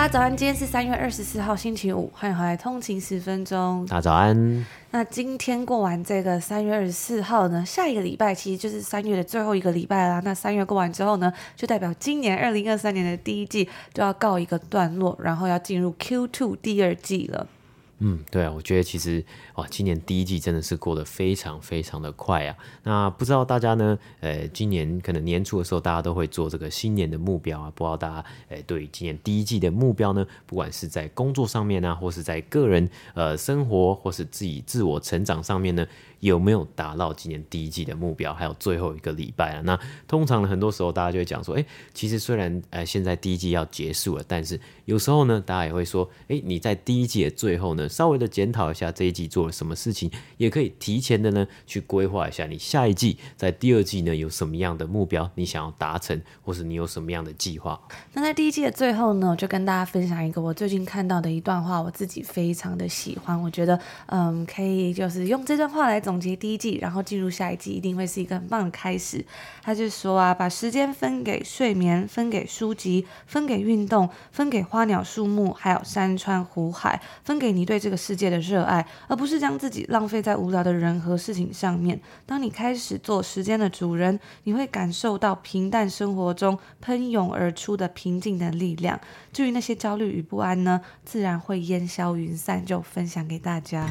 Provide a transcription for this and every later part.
大家早安，今天是三月二十四号，星期五，欢迎回来通勤十分钟。大家早安。那今天过完这个三月二十四号呢，下一个礼拜其实就是三月的最后一个礼拜啦。那三月过完之后呢，就代表今年二零二三年的第一季就要告一个段落，然后要进入 Q two 第二季了。嗯，对啊，我觉得其实哇，今年第一季真的是过得非常非常的快啊。那不知道大家呢，呃，今年可能年初的时候，大家都会做这个新年的目标啊。不知道大家，呃，对于今年第一季的目标呢，不管是在工作上面啊，或是在个人呃生活，或是自己自我成长上面呢，有没有达到今年第一季的目标？还有最后一个礼拜啊。那通常呢，很多时候大家就会讲说，哎，其实虽然呃现在第一季要结束了，但是有时候呢，大家也会说，哎，你在第一季的最后呢，稍微的检讨一下这一季做了什么事情，也可以提前的呢去规划一下你下一季在第二季呢有什么样的目标，你想要达成，或是你有什么样的计划。那在第一季的最后呢，我就跟大家分享一个我最近看到的一段话，我自己非常的喜欢，我觉得嗯可以就是用这段话来总结第一季，然后进入下一季一定会是一个很棒的开始。他就说啊，把时间分给睡眠，分给书籍，分给运动，分给花鸟树木，还有山川湖海，分给你对这个世界的热爱，而不是将自己浪费在无聊的人和事情上面。当你开始做时间的主人，你会感受到平淡生活中喷涌而出的平静的力量。至于那些焦虑与不安呢，自然会烟消云散。就分享给大家。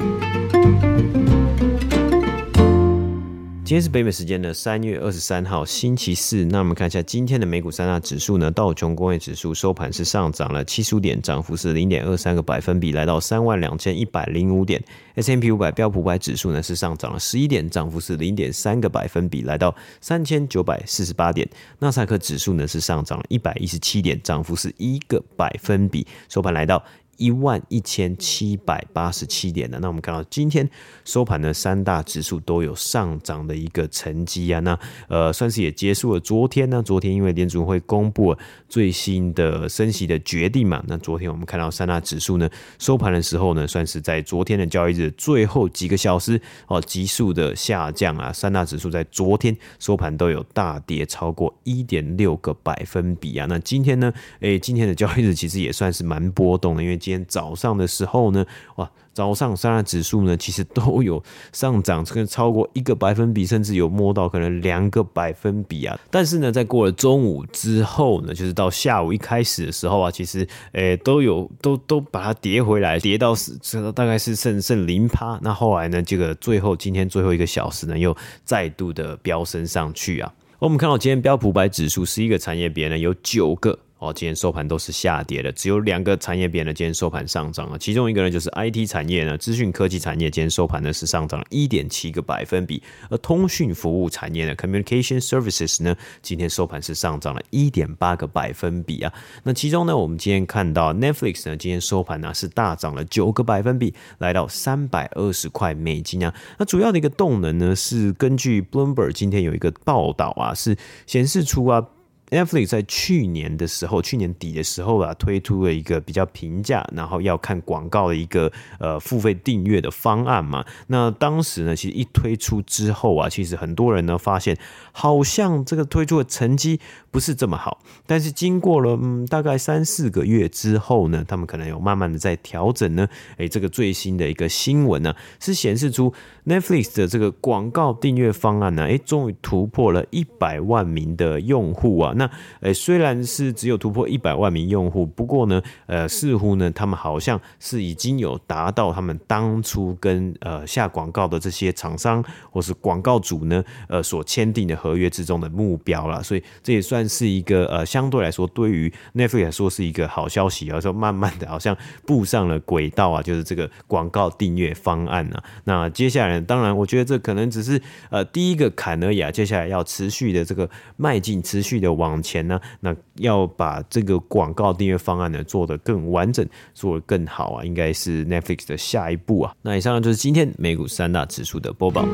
今天是北美时间的三月二十三号，星期四。那我们看一下今天的美股三大指数呢，道琼工业指数收盘是上涨了七十五点，涨幅是零点二三个百分比，来到三万两千一百零五点。S&P 五百标普五百指数呢是上涨了十一点，涨幅是零点三个百分比，来到三千九百四十八点。纳斯达克指数呢是上涨了一百一十七点，涨幅是一个百分比，收盘来到。一万一千七百八十七点的，那我们看到今天收盘的三大指数都有上涨的一个成绩啊，那呃算是也结束了昨天呢，昨天因为联储会公布了最新的升息的决定嘛，那昨天我们看到三大指数呢收盘的时候呢，算是在昨天的交易日最后几个小时哦急速的下降啊，三大指数在昨天收盘都有大跌超过一点六个百分比啊，那今天呢，诶，今天的交易日其实也算是蛮波动的，因为今天早上的时候呢，哇，早上三大指数呢，其实都有上涨，这个超过一个百分比，甚至有摸到可能两个百分比啊。但是呢，在过了中午之后呢，就是到下午一开始的时候啊，其实诶、都有都都把它跌回来，跌到是大概是剩剩零趴。那后来呢，这个最后今天最后一个小时呢，又再度的飙升上去啊。我们看到今天标普五百指数十一个产业别呢，有九个。哦，今天收盘都是下跌的，只有两个产业别呢，今天收盘上涨了。其中一个呢，就是 IT 产业呢，资讯科技产业，今天收盘呢是上涨了一点七个百分比。而通讯服务产业呢，Communication Services 呢，今天收盘是上涨了一点八个百分比啊。那其中呢，我们今天看到 Netflix 呢，今天收盘呢是大涨了九个百分比，来到三百二十块美金啊。那主要的一个动能呢，是根据 Bloomberg 今天有一个报道啊，是显示出啊。Netflix 在去年的时候，去年底的时候啊，推出了一个比较平价，然后要看广告的一个呃付费订阅的方案嘛。那当时呢，其实一推出之后啊，其实很多人呢发现，好像这个推出的成绩不是这么好。但是经过了嗯大概三四个月之后呢，他们可能有慢慢的在调整呢。诶，这个最新的一个新闻呢，是显示出 Netflix 的这个广告订阅方案呢，诶，终于突破了一百万名的用户啊。那呃，虽然是只有突破一百万名用户，不过呢，呃，似乎呢，他们好像是已经有达到他们当初跟呃下广告的这些厂商或是广告主呢，呃，所签订的合约之中的目标了。所以这也算是一个呃，相对来说对于 Netflix 说是一个好消息，而说慢慢的好像步上了轨道啊，就是这个广告订阅方案啊。那接下来，当然，我觉得这可能只是呃第一个坎而已啊，接下来要持续的这个迈进，持续的往。往前呢，那要把这个广告订阅方案呢做得更完整，做得更好啊，应该是 Netflix 的下一步啊。那以上就是今天美股三大指数的播报。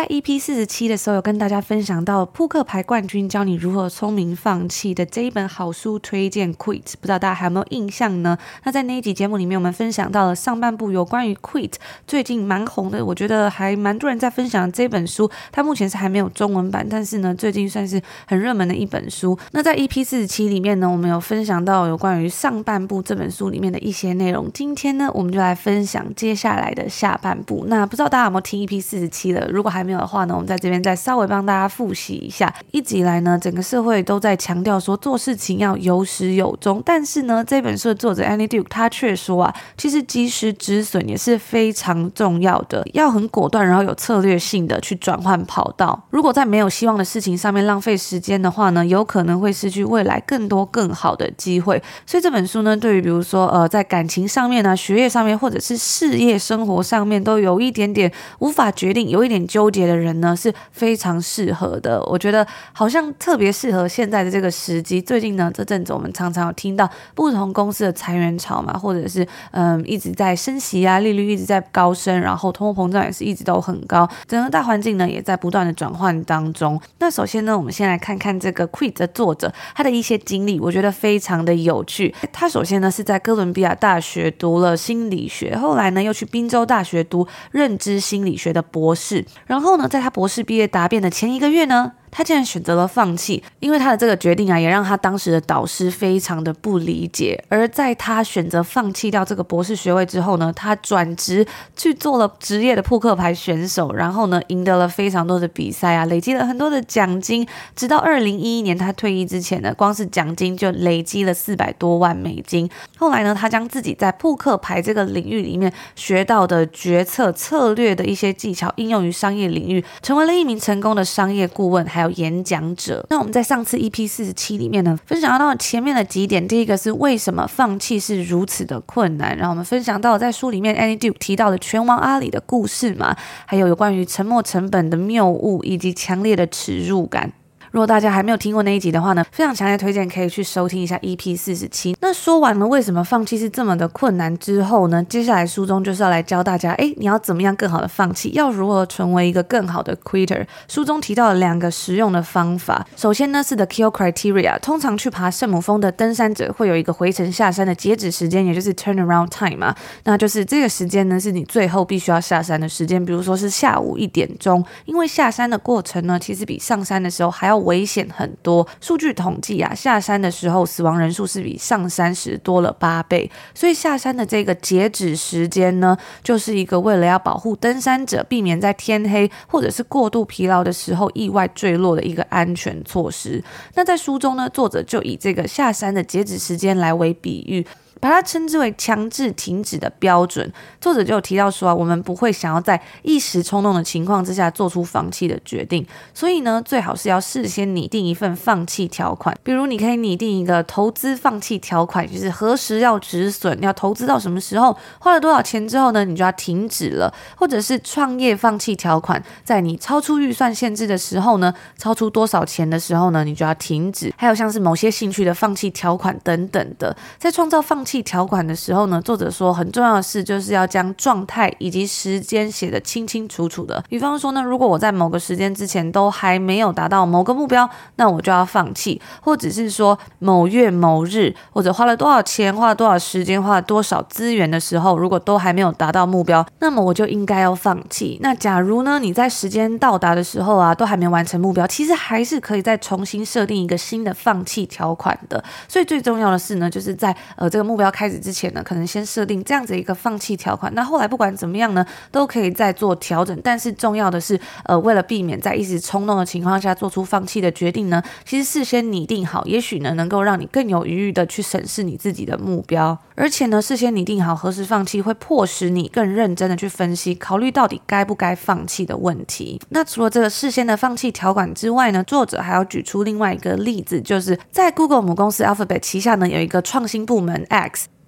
在 EP 四十七的时候，有跟大家分享到扑克牌冠军教你如何聪明放弃的这一本好书推荐 Quit，不知道大家还有没有印象呢？那在那一集节目里面，我们分享到了上半部有关于 Quit 最近蛮红的，我觉得还蛮多人在分享这本书。它目前是还没有中文版，但是呢，最近算是很热门的一本书。那在 EP 四十七里面呢，我们有分享到有关于上半部这本书里面的一些内容。今天呢，我们就来分享接下来的下半部。那不知道大家有没有听 EP 四十七了？如果还还的话呢，我们在这边再稍微帮大家复习一下。一直以来呢，整个社会都在强调说做事情要有始有终，但是呢，这本书的作者 Annie Duke 他却说啊，其实及时止损也是非常重要的，要很果断，然后有策略性的去转换跑道。如果在没有希望的事情上面浪费时间的话呢，有可能会失去未来更多更好的机会。所以这本书呢，对于比如说呃，在感情上面呢、啊、学业上面，或者是事业生活上面，都有一点点无法决定，有一点纠结的人。呢是非常适合的，我觉得好像特别适合现在的这个时机。最近呢，这阵子我们常常有听到不同公司的裁员潮嘛，或者是嗯一直在升息啊，利率一直在高升，然后通货膨胀也是一直都很高，整个大环境呢也在不断的转换当中。那首先呢，我们先来看看这个 Quit 的作者他的一些经历，我觉得非常的有趣。他首先呢是在哥伦比亚大学读了心理学，后来呢又去宾州大学读认知心理学的博士，然后然后呢在他博士毕业答辩的前一个月呢，他竟然选择了放弃，因为他的这个决定啊，也让他当时的导师非常的不理解。而在他选择放弃掉这个博士学位之后呢，他转职去做了职业的扑克牌选手，然后呢，赢得了非常多的比赛啊，累积了很多的奖金。直到二零一一年他退役之前呢，光是奖金就累积了四百多万美金。后来呢，他将自己在扑克牌这个领域里面学到的决策策略的一些技巧应用于商业领域，成为了一名成功的商业顾问。还还有演讲者。那我们在上次 EP 四十七里面呢，分享到前面的几点。第一个是为什么放弃是如此的困难。然后我们分享到在书里面 Annie Duke 提到的拳王阿里的故事嘛，还有有关于沉没成本的谬误以及强烈的耻辱感。如果大家还没有听过那一集的话呢，非常强烈推荐可以去收听一下 EP 四十七。那说完了为什么放弃是这么的困难之后呢，接下来书中就是要来教大家，诶，你要怎么样更好的放弃，要如何成为一个更好的 quitter。书中提到了两个实用的方法，首先呢是 The Kill Criteria，通常去爬圣母峰的登山者会有一个回程下山的截止时间，也就是 turnaround time 嘛，那就是这个时间呢是你最后必须要下山的时间，比如说是下午一点钟，因为下山的过程呢其实比上山的时候还要危险很多。数据统计啊，下山的时候死亡人数是比上山时多了八倍。所以下山的这个截止时间呢，就是一个为了要保护登山者，避免在天黑或者是过度疲劳的时候意外坠落的一个安全措施。那在书中呢，作者就以这个下山的截止时间来为比喻。把它称之为强制停止的标准。作者就有提到说啊，我们不会想要在一时冲动的情况之下做出放弃的决定，所以呢，最好是要事先拟定一份放弃条款。比如，你可以拟定一个投资放弃条款，就是何时要止损，要投资到什么时候，花了多少钱之后呢，你就要停止了；或者是创业放弃条款，在你超出预算限制的时候呢，超出多少钱的时候呢，你就要停止。还有像是某些兴趣的放弃条款等等的，在创造放弃弃。条款的时候呢，作者说很重要的事就是要将状态以及时间写得清清楚楚的。比方说呢，如果我在某个时间之前都还没有达到某个目标，那我就要放弃；或者是说某月某日，或者花了多少钱、花了多少时间、花了多少资源的时候，如果都还没有达到目标，那么我就应该要放弃。那假如呢，你在时间到达的时候啊，都还没完成目标，其实还是可以再重新设定一个新的放弃条款的。所以最重要的是呢，就是在呃这个目。要开始之前呢，可能先设定这样子一个放弃条款。那后来不管怎么样呢，都可以再做调整。但是重要的是，呃，为了避免在一时冲动的情况下做出放弃的决定呢，其实事先拟定好，也许呢能够让你更有余裕的去审视你自己的目标。而且呢，事先拟定好何时放弃，会迫使你更认真的去分析、考虑到底该不该放弃的问题。那除了这个事先的放弃条款之外呢，作者还要举出另外一个例子，就是在 Google 母公司 Alphabet 旗下呢有一个创新部门。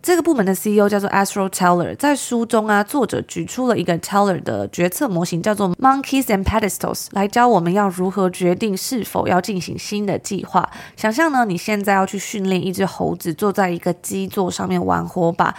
这个部门的 CEO 叫做 Astro Teller，在书中啊，作者举出了一个 Teller 的决策模型，叫做 Monkeys and Pedestals，来教我们要如何决定是否要进行新的计划。想象呢，你现在要去训练一只猴子坐在一个基座上面玩火把。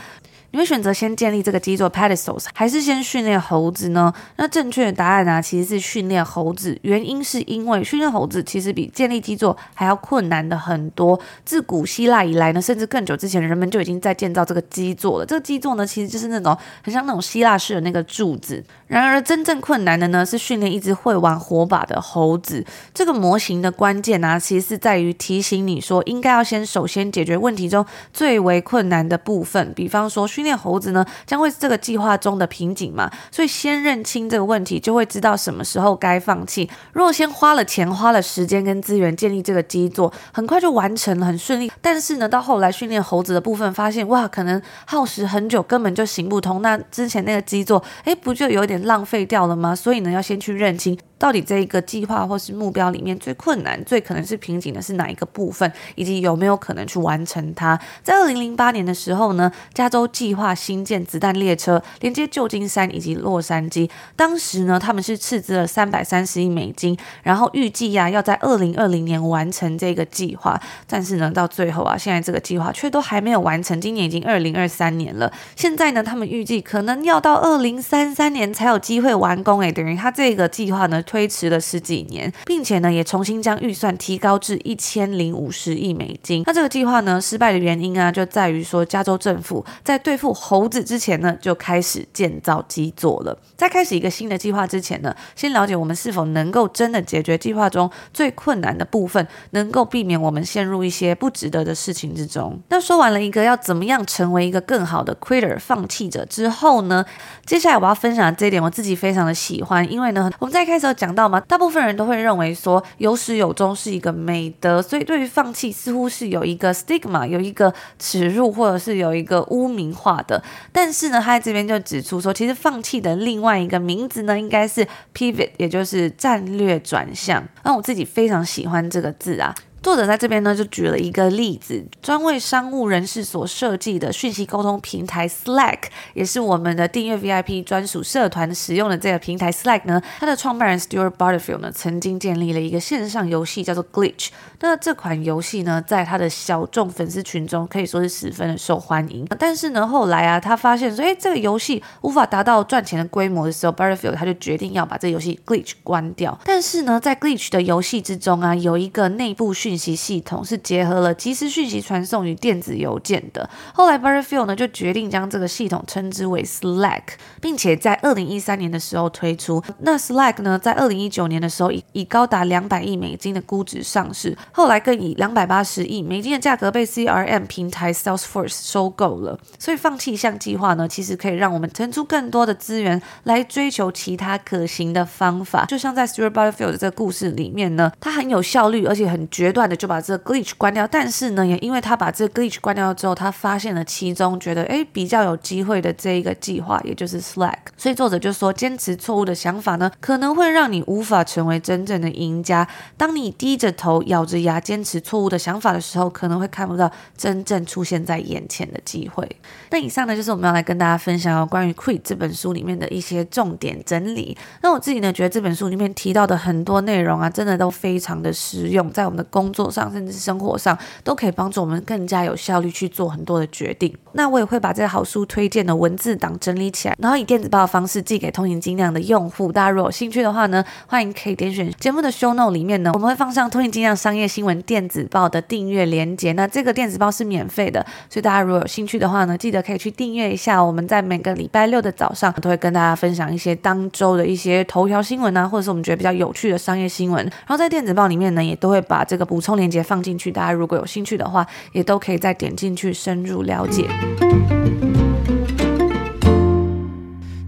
你会选择先建立这个基座 pedestals，还是先训练猴子呢？那正确的答案呢、啊，其实是训练猴子。原因是因为训练猴子其实比建立基座还要困难的很多。自古希腊以来呢，甚至更久之前，人们就已经在建造这个基座了。这个基座呢，其实就是那种很像那种希腊式的那个柱子。然而，真正困难的呢，是训练一只会玩火把的猴子。这个模型的关键呢、其实是在于提醒你说，应该要先首先解决问题中最为困难的部分。比方说，训练猴子呢，将会是这个计划中的瓶颈嘛。所以，先认清这个问题，就会知道什么时候该放弃。如果先花了钱、花了时间跟资源建立这个基座，很快就完成了，很顺利。但是呢，到后来训练猴子的部分，发现哇，可能耗时很久，根本就行不通。那之前那个基座，诶，不就有点浪费掉了吗？所以呢，要先去认清。到底这一个计划或是目标里面最困难、最可能是瓶颈的是哪一个部分，以及有没有可能去完成它？在二零零八年的时候呢，加州计划新建子弹列车连接旧金山以及洛杉矶。当时呢，他们是斥资了三百三十亿美金，然后预计呀要在二零二零年完成这个计划。但是呢，到最后啊，现在这个计划却都还没有完成。今年已经二零二三年了，现在呢，他们预计可能要到二零三三年才有机会完工。诶，等于他这个计划呢，推迟了十几年，并且呢，也重新将预算提高至一千零五十亿美金。那这个计划呢，失败的原因啊，就在于说，加州政府在对付猴子之前呢，就开始建造基座了。在开始一个新的计划之前呢，先了解我们是否能够真的解决计划中最困难的部分，能够避免我们陷入一些不值得的事情之中。那说完了一个要怎么样成为一个更好的 quitter 放弃者之后呢，接下来我要分享这我自己非常的喜欢，因为呢，我们在开始有讲到嘛。大部分人都会认为说有始有终是一个美德，所以对于放弃似乎是有一个 stigma，有一个耻辱，或者是有一个污名化的。但是呢，他在这边就指出说，其实放弃的另外一个名字呢，应该是 pivot，也就是战略转向。那我自己非常喜欢这个字啊。作者在这边呢，就举了一个例子，专为商务人士所设计的讯息沟通平台 Slack，也是我们的订阅 VIP 专属社团使用的这个平台 Slack 呢，它的创办人 Stuart Butterfield 呢，曾经建立了一个线上游戏，叫做 Glitch。那这款游戏呢，在他的小众粉丝群中可以说是十分的受欢迎。但是呢，后来啊，他发现说，哎，这个游戏无法达到赚钱的规模的时候，Butterfield 他就决定要把这游戏 Glitch 关掉。但是呢，在 Glitch 的游戏之中啊，有一个内部讯息系统是结合了即时讯息传送与电子邮件的。后来 Butterfield 呢就决定将这个系统称之为 Slack，并且在二零一三年的时候推出。那 Slack 呢，在二零一九年的时候以以高达两百亿美金的估值上市，后来更以两百八十亿美金的价格被 CRM 平台 Salesforce 收购了。所以放弃一项计划呢，其实可以让我们腾出更多的资源来追求其他可行的方法。就像在 Stuart Butterfield 的这个故事里面呢，他很有效率，而且很决断的就把这个 glitch 关掉。但是呢，也因为他把这个 glitch 关掉之后，他发现了其中觉得诶比较有机会的这一个计划，也就是 Slack。所以作者就说，坚持错误的想法呢，可能会让你无法成为真正的赢家。当你低着头，咬着牙坚持错误的想法的时候，可能会看不到真正出现在眼前的机会。那以上呢，就是我们要来跟大家分享关于《Quit》这本书里面的一些重点整理。那我自己呢，觉得这本书里面提到的很多内容啊，真的都非常的实用，在我们的工工作上，甚至生活上，都可以帮助我们更加有效率去做很多的决定。那我也会把这个好书推荐的文字档整理起来，然后以电子报的方式寄给通勤精量的用户。大家如果有兴趣的话呢，欢迎可以点选节目的 show note 里面呢，我们会放上通勤精量商业新闻电子报的订阅连接。那这个电子报是免费的，所以大家如果有兴趣的话呢，记得。可以去订阅一下，我们在每个礼拜六的早上都会跟大家分享一些当周的一些头条新闻啊，或者是我们觉得比较有趣的商业新闻。然后在电子报里面呢，也都会把这个补充链接放进去，大家如果有兴趣的话，也都可以再点进去深入了解。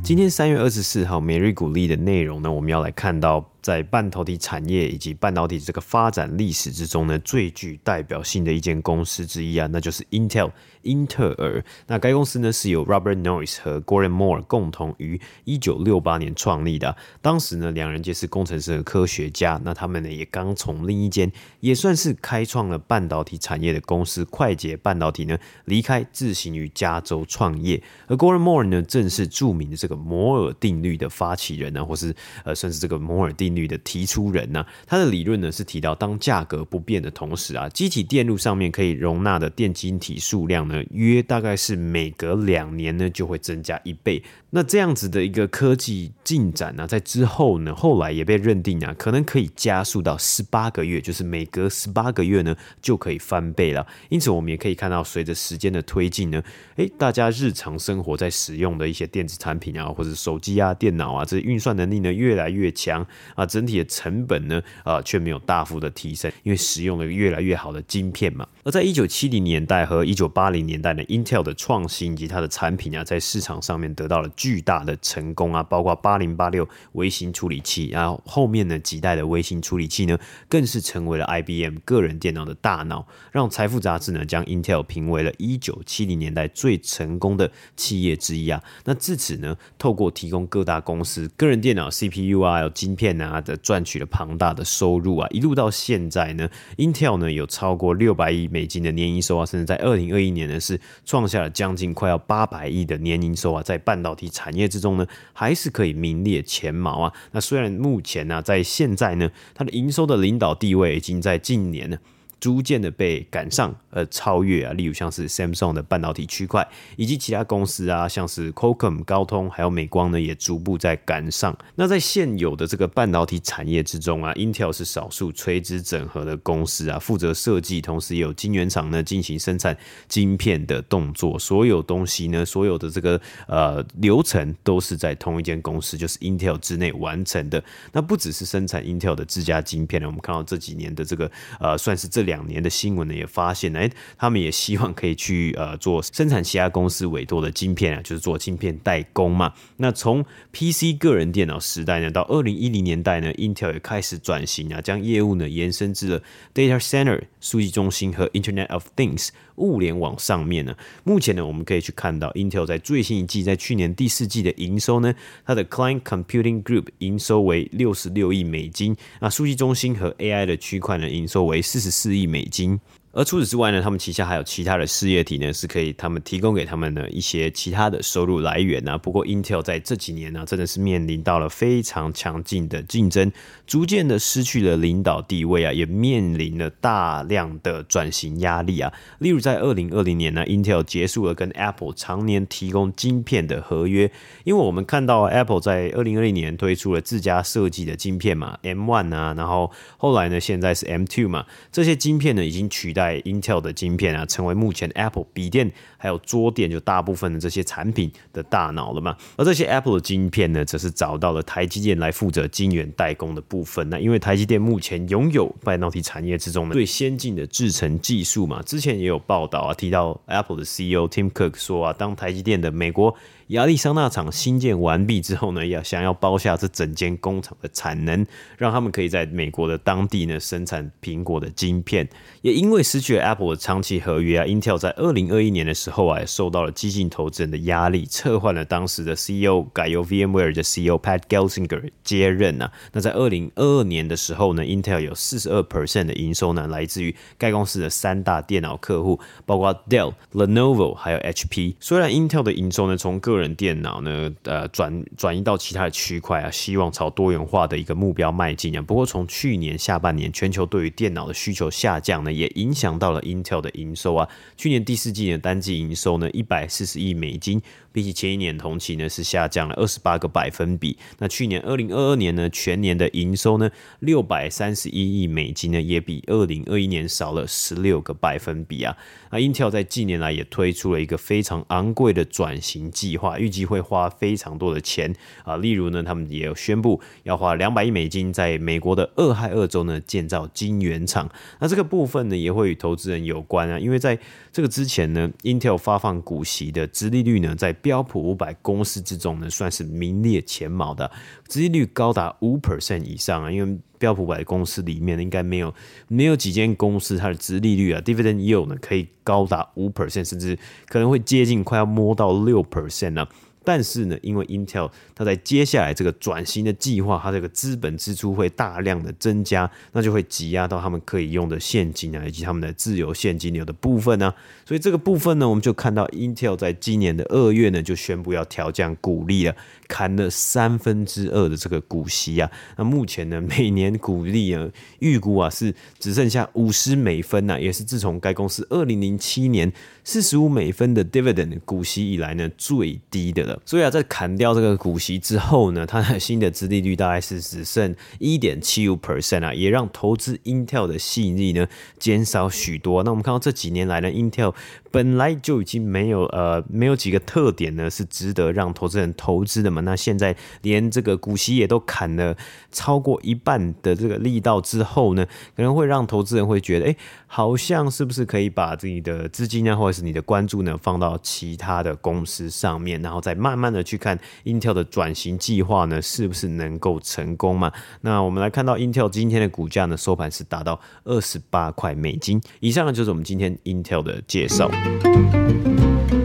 今天三月二十四号每日鼓励的内容呢，我们要来看到。在半导体产业以及半导体这个发展历史之中呢，最具代表性的一间公司之一啊，那就是 Intel。英特尔，那该公司呢是由 Robert Noyce 和 Gordon Moore 共同于一九六八年创立的。当时呢，两人皆是工程师和科学家。那他们呢，也刚从另一间也算是开创了半导体产业的公司快捷半导体呢离开，自行于加州创业。而 Gordon Moore 呢，正是著名的这个摩尔定律的发起人呢，或是呃，算是这个摩尔定女的提出人呢。他的理论呢是提到，当价格不变的同时啊，机体电路上面可以容纳的电晶体数量呢。约大概是每隔两年呢就会增加一倍。那这样子的一个科技进展呢、在之后呢，后来也被认定啊，可能可以加速到十八个月，就是每隔十八个月呢就可以翻倍了。因此，我们也可以看到，随着时间的推进呢，诶，大家日常生活在使用的一些电子产品啊，或者手机啊、电脑啊，这运算能力呢越来越强啊，整体的成本呢啊却没有大幅的提升，因为使用了越来越好的晶片嘛。而在一九七零年代和一九八零年代呢，Intel 的创新以及它的产品啊，在市场上面得到了巨大的成功啊，包括八零八六微型处理器，然后后面呢几代的微型处理器呢，更是成为了 IBM 个人电脑的大脑，让财富杂志呢将 Intel 评为了一九七零年代最成功的企业之一啊。那自此呢，透过提供各大公司个人电脑 CPU 啊，有晶片啊的赚取了庞大的收入啊，一路到现在呢，Intel 呢有超过六百亿美金的年营收啊，甚至在二零二一年呢是创下了将近快要八百亿的年营收啊，在半导体产业之中呢，还是可以名列前茅啊。那虽然目前呢、在现在呢，它的营收的领导地位已经在近年呢。逐渐的被赶上，呃，超越啊，例如像是 Samsung 的半导体区块，以及其他公司啊，像是 Qualcomm 高通，还有美光呢，也逐步在赶上。那在现有的这个半导体产业之中啊，Intel 是少数垂直整合的公司啊，负责设计，同时也有晶圆厂呢进行生产晶片的动作。所有东西呢，所有的这个呃流程都是在同一间公司，就是 Intel 之内完成的。那不只是生产 Intel 的自家晶片呢，我们看到这几年的这个呃，算是这两。年的新闻呢，也发现，哎，他们也希望可以去呃做生产其他公司委托的晶片啊，就是做晶片代工嘛。那从 PC 个人电脑时代呢，到二零一零年代呢，Intel 也开始转型啊，将业务呢延伸至了 Data Center 数据中心和 Internet of Things 物联网上面呢。目前呢，我们可以去看到 Intel 在最新一季，在去年第四季的营收呢，它的 Client Computing Group 营收为六十六亿美金，那数据中心和 AI 的区块呢，营收为四十四亿。美金。而除此之外呢，他们旗下还有其他的事业体呢，是可以他们提供给他们的一些其他的收入来源啊。不过，Intel 在这几年呢，真的是面临到了非常强劲的竞争，逐渐的失去了领导地位啊，也面临了大量的转型压力啊。例如，在二零二零年呢，Intel 结束了跟 Apple 常年提供晶片的合约，因为我们看到 Apple 在二零二零年推出了自家设计的晶片嘛，M one 啊，然后后来呢，现在是 M two 嘛，这些晶片呢已经取代。在 Intel 的晶片啊，成为目前 Apple 笔电还有桌垫就大部分的这些产品的大脑了嘛。而这些 Apple 的晶片呢，则是找到了台积电来负责晶圆代工的部分。那因为台积电目前拥有半导体产业之中呢最先进的制程技术嘛，之前也有报道啊，提到 Apple 的 CEO Tim Cook 说啊，当台积电的美国。亚利桑那厂新建完毕之后呢，要想要包下这整间工厂的产能，让他们可以在美国的当地呢生产苹果的晶片。也因为失去了 Apple 的长期合约啊，Intel 在二零二一年的时候啊，也受到了激进投资人的压力，撤换了当时的 CEO，改由 VMware 的 CEO Pat Gelsinger 接任啊。那在二零二二年的时候呢，Intel 有四十二 percent 的营收呢，来自于该公司的三大电脑客户，包括 Dell、Lenovo 还有 HP。虽然 Intel 的营收呢，从各个人电脑呢，呃，转转移到其他的区块啊，希望朝多元化的一个目标迈进啊。不过，从去年下半年，全球对于电脑的需求下降呢，也影响到了 Intel 的营收啊。去年第四季的单季营收呢，一百四十亿美金。比起前一年同期呢，是下降了二十八个百分比。那去年二零二二年呢，全年的营收呢，六百三十一亿美金呢，也比二零二一年少了十六个百分比啊。那 Intel 在近年来也推出了一个非常昂贵的转型计划，预计会花非常多的钱啊。例如呢，他们也有宣布要花两百亿美金在美国的俄亥俄州呢建造晶圆厂。那这个部分呢，也会与投资人有关啊，因为在这个之前呢，Intel 发放股息的殖利率呢，在标普五百公司之中呢，算是名列前茅的，殖利率高达五 percent 以上啊。因为标普五百公司里面应该没有没有几间公司它的殖利率啊，dividend yield 呢可以高达五 percent，甚至可能会接近快要摸到六 percent 呢。但是呢，因为 Intel 它在接下来这个转型的计划，它这个资本支出会大量的增加，那就会挤压到他们可以用的现金啊，以及他们的自由现金流的部分呢、啊。所以这个部分呢，我们就看到 Intel 在今年的二月呢，就宣布要调降股利了，砍了三分之二的这个股息啊。那目前呢，每年股利啊，预估啊是只剩下五十美分呐、啊，也是自从该公司二零零七年四十五美分的 dividend 股息以来呢最低的了。所以啊，在砍掉这个股息之后呢，它的新的资利率大概是只剩一点七五 percent 啊，也让投资 Intel 的吸引力呢减少许多。那我们看到这几年来呢，Intel 本来就已经没有呃没有几个特点呢是值得让投资人投资的嘛。那现在连这个股息也都砍了超过一半的这个力道之后呢，可能会让投资人会觉得，哎，好像是不是可以把自己的资金啊，或者是你的关注呢放到其他的公司上面，然后再。慢慢的去看 Intel 的转型计划呢，是不是能够成功嘛？那我们来看到 Intel 今天的股价呢，收盘是达到二十八块美金。以上呢就是我们今天 Intel 的介绍。Música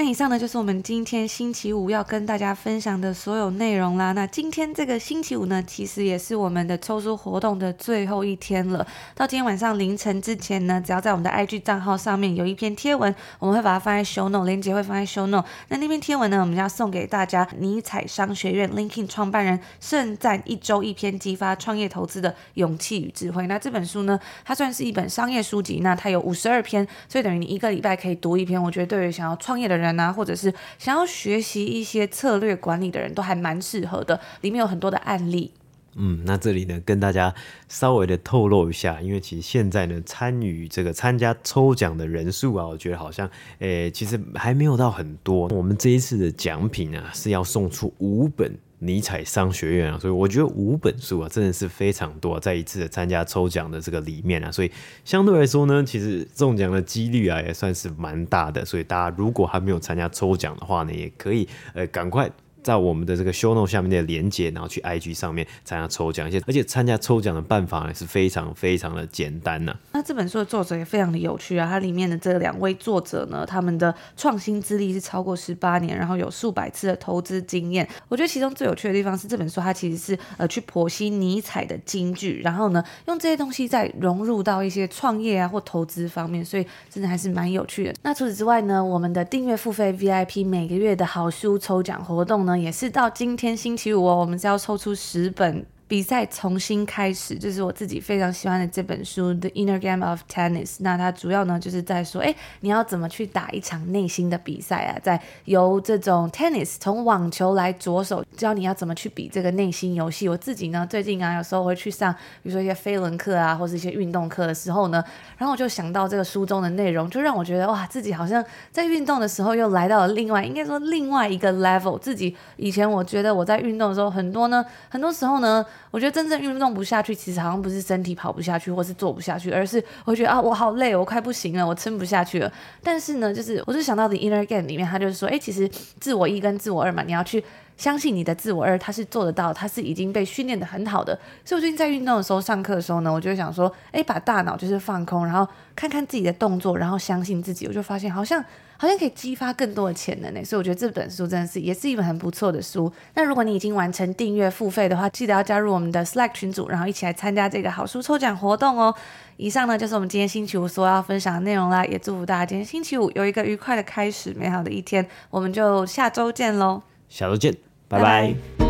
那以上呢就是我们今天星期五要跟大家分享的所有内容啦。那今天这个星期五呢，其实也是我们的抽书活动的最后一天了。到今天晚上凌晨之前呢，只要在我们的 IG 账号上面有一篇贴文，我们会把它放在 Show Note，链接会放在 Show Note。那那篇贴文呢，我们要送给大家尼采商学院 Linkin 创办人盛赞一周一篇激发创业投资的勇气与智慧。那这本书呢，它算是一本商业书籍，那它有五十二篇，所以等于你一个礼拜可以读一篇。我觉得对于想要创业的人，啊，或者是想要学习一些策略管理的人都还蛮适合的，里面有很多的案例。嗯，那这里呢，跟大家稍微的透露一下，因为其实现在呢，参与这个参加抽奖的人数啊，我觉得好像，诶、其实还没有到很多。我们这一次的奖品啊，是要送出五本。尼采商学院啊，所以我觉得五本书啊，真的是非常多，在一次的参加抽奖的这个里面啊，所以相对来说呢，其实中奖的几率啊，也算是蛮大的。所以大家如果还没有参加抽奖的话呢，也可以呃赶快。在我们的这个 show note 下面的连接，然后去 IG 上面参加抽奖，而且而且参加抽奖的办法呢是非常非常的简单呢、那这本书的作者也非常的有趣啊，它里面的这两位作者呢，他们的创新资历是超过十八年，然后有数百次的投资经验。我觉得其中最有趣的地方是这本书它其实是呃去剖析尼采的金句，然后呢用这些东西再融入到一些创业啊或投资方面，所以真的还是蛮有趣的。那除此之外呢，我们的订阅付费 VIP 每个月的好书抽奖活动呢。也是到今天星期五哦，我们是要抽出十本。比赛重新开始，就是我自己非常喜欢的这本书《The Inner Game of Tennis》。那它主要呢就是在说，哎，你要怎么去打一场内心的比赛啊？在由这种 tennis 从网球来着手，教你要怎么去比这个内心游戏。我自己呢，最近啊，有时候会去上，比如说一些飞轮课啊，或是一些运动课的时候呢，然后我就想到这个书中的内容，就让我觉得哇，自己好像在运动的时候又来到了另外，应该说另外一个 level。自己以前我觉得我在运动的时候，很多呢，很多时候呢。我觉得真正运动不下去，其实好像不是身体跑不下去，或是做不下去，而是我觉得啊，我好累，我快不行了，我撑不下去了。但是呢，就是我就想到 The Inner Game 里面，他就是说，哎，其实自我一跟自我二嘛，你要去相信你的自我二，他是做得到，他是已经被训练得很好的。所以我最近在运动的时候，上课的时候呢，我就想说，哎，把大脑就是放空，然后看看自己的动作，然后相信自己，我就发现好像。好像可以激发更多的潜能呢，所以我觉得这本书真的是也是一本很不错的书。那如果你已经完成订阅付费的话，记得要加入我们的 Slack 群组，然后一起来参加这个好书抽奖活动哦。以上呢就是我们今天星期五所要分享的内容啦，也祝福大家今天星期五有一个愉快的开始，美好的一天。我们就下周见喽，下周见，拜拜。拜拜。